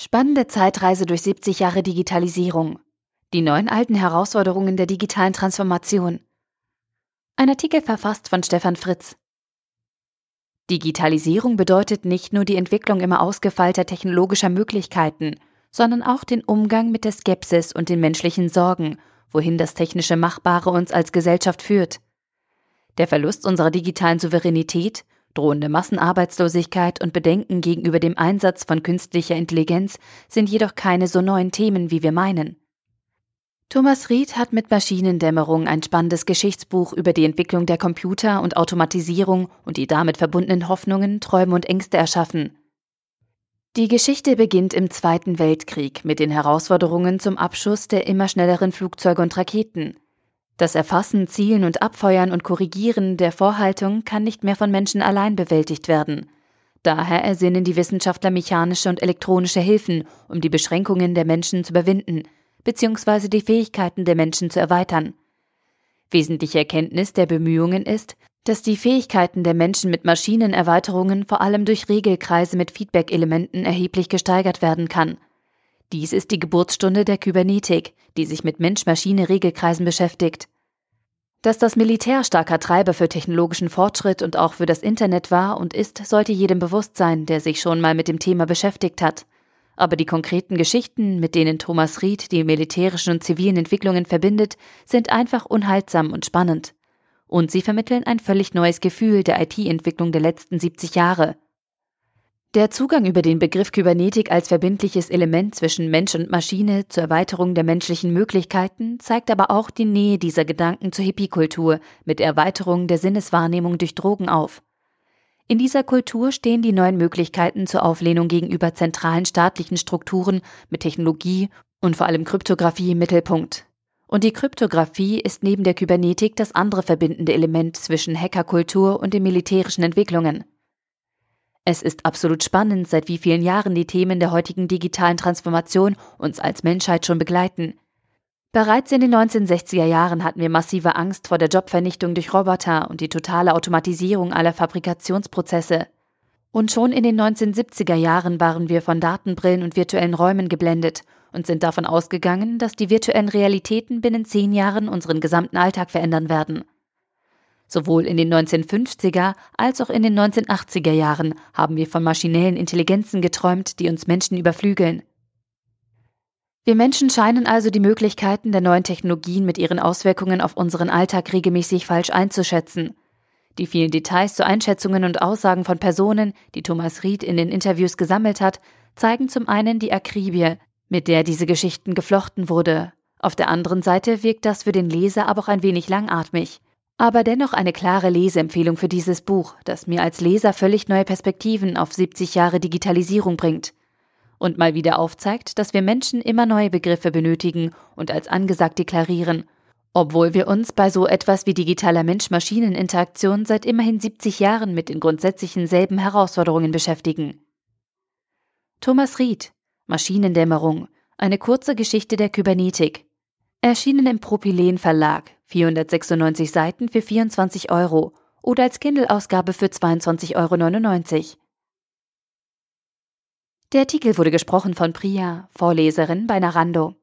Spannende Zeitreise durch 70 Jahre Digitalisierung. Die neun alten Herausforderungen der digitalen Transformation. Ein Artikel verfasst von Stefan Fritz. Digitalisierung bedeutet nicht nur die Entwicklung immer ausgefeilter technologischer Möglichkeiten, sondern auch den Umgang mit der Skepsis und den menschlichen Sorgen, wohin das technische Machbare uns als Gesellschaft führt. Der Verlust unserer digitalen Souveränität Drohende Massenarbeitslosigkeit und Bedenken gegenüber dem Einsatz von künstlicher Intelligenz sind jedoch keine so neuen Themen, wie wir meinen. Thomas Ried hat mit Maschinendämmerung ein spannendes Geschichtsbuch über die Entwicklung der Computer und Automatisierung und die damit verbundenen Hoffnungen, Träume und Ängste erschaffen. Die Geschichte beginnt im Zweiten Weltkrieg mit den Herausforderungen zum Abschuss der immer schnelleren Flugzeuge und Raketen. Das Erfassen, Zielen und Abfeuern und Korrigieren der Vorhaltung kann nicht mehr von Menschen allein bewältigt werden. Daher ersinnen die Wissenschaftler mechanische und elektronische Hilfen, um die Beschränkungen der Menschen zu überwinden, bzw. die Fähigkeiten der Menschen zu erweitern. Wesentliche Erkenntnis der Bemühungen ist, dass die Fähigkeiten der Menschen mit Maschinenerweiterungen vor allem durch Regelkreise mit Feedback-Elementen erheblich gesteigert werden kann. Dies ist die Geburtsstunde der Kybernetik, die sich mit Mensch-Maschine-Regelkreisen beschäftigt. Dass das Militär starker Treiber für technologischen Fortschritt und auch für das Internet war und ist, sollte jedem bewusst sein, der sich schon mal mit dem Thema beschäftigt hat. Aber die konkreten Geschichten, mit denen Thomas Ried die militärischen und zivilen Entwicklungen verbindet, sind einfach unhaltsam und spannend. Und sie vermitteln ein völlig neues Gefühl der IT-Entwicklung der letzten 70 Jahre. Der Zugang über den Begriff Kybernetik als verbindliches Element zwischen Mensch und Maschine zur Erweiterung der menschlichen Möglichkeiten zeigt aber auch die Nähe dieser Gedanken zur Hippie-Kultur mit Erweiterung der Sinneswahrnehmung durch Drogen auf. In dieser Kultur stehen die neuen Möglichkeiten zur Auflehnung gegenüber zentralen staatlichen Strukturen mit Technologie und vor allem Kryptographie im Mittelpunkt. Und die Kryptographie ist neben der Kybernetik das andere verbindende Element zwischen Hackerkultur und den militärischen Entwicklungen. Es ist absolut spannend, seit wie vielen Jahren die Themen der heutigen digitalen Transformation uns als Menschheit schon begleiten. Bereits in den 1960er Jahren hatten wir massive Angst vor der Jobvernichtung durch Roboter und die totale Automatisierung aller Fabrikationsprozesse. Und schon in den 1970er Jahren waren wir von Datenbrillen und virtuellen Räumen geblendet und sind davon ausgegangen, dass die virtuellen Realitäten binnen zehn Jahren unseren gesamten Alltag verändern werden. Sowohl in den 1950er als auch in den 1980er Jahren haben wir von maschinellen Intelligenzen geträumt, die uns Menschen überflügeln. Wir Menschen scheinen also die Möglichkeiten der neuen Technologien mit ihren Auswirkungen auf unseren Alltag regelmäßig falsch einzuschätzen. Die vielen Details zu Einschätzungen und Aussagen von Personen, die Thomas Ried in den Interviews gesammelt hat, zeigen zum einen die Akribie, mit der diese Geschichten geflochten wurde. Auf der anderen Seite wirkt das für den Leser aber auch ein wenig langatmig aber dennoch eine klare Leseempfehlung für dieses Buch, das mir als Leser völlig neue Perspektiven auf 70 Jahre Digitalisierung bringt. Und mal wieder aufzeigt, dass wir Menschen immer neue Begriffe benötigen und als angesagt deklarieren, obwohl wir uns bei so etwas wie digitaler Mensch-Maschinen-Interaktion seit immerhin 70 Jahren mit den grundsätzlichen selben Herausforderungen beschäftigen. Thomas Ried, Maschinendämmerung, eine kurze Geschichte der Kybernetik, erschienen im Propylen Verlag, 496 Seiten für 24 Euro oder als Kindle-Ausgabe für 22,99 Euro. Der Artikel wurde gesprochen von Priya, Vorleserin bei Narando.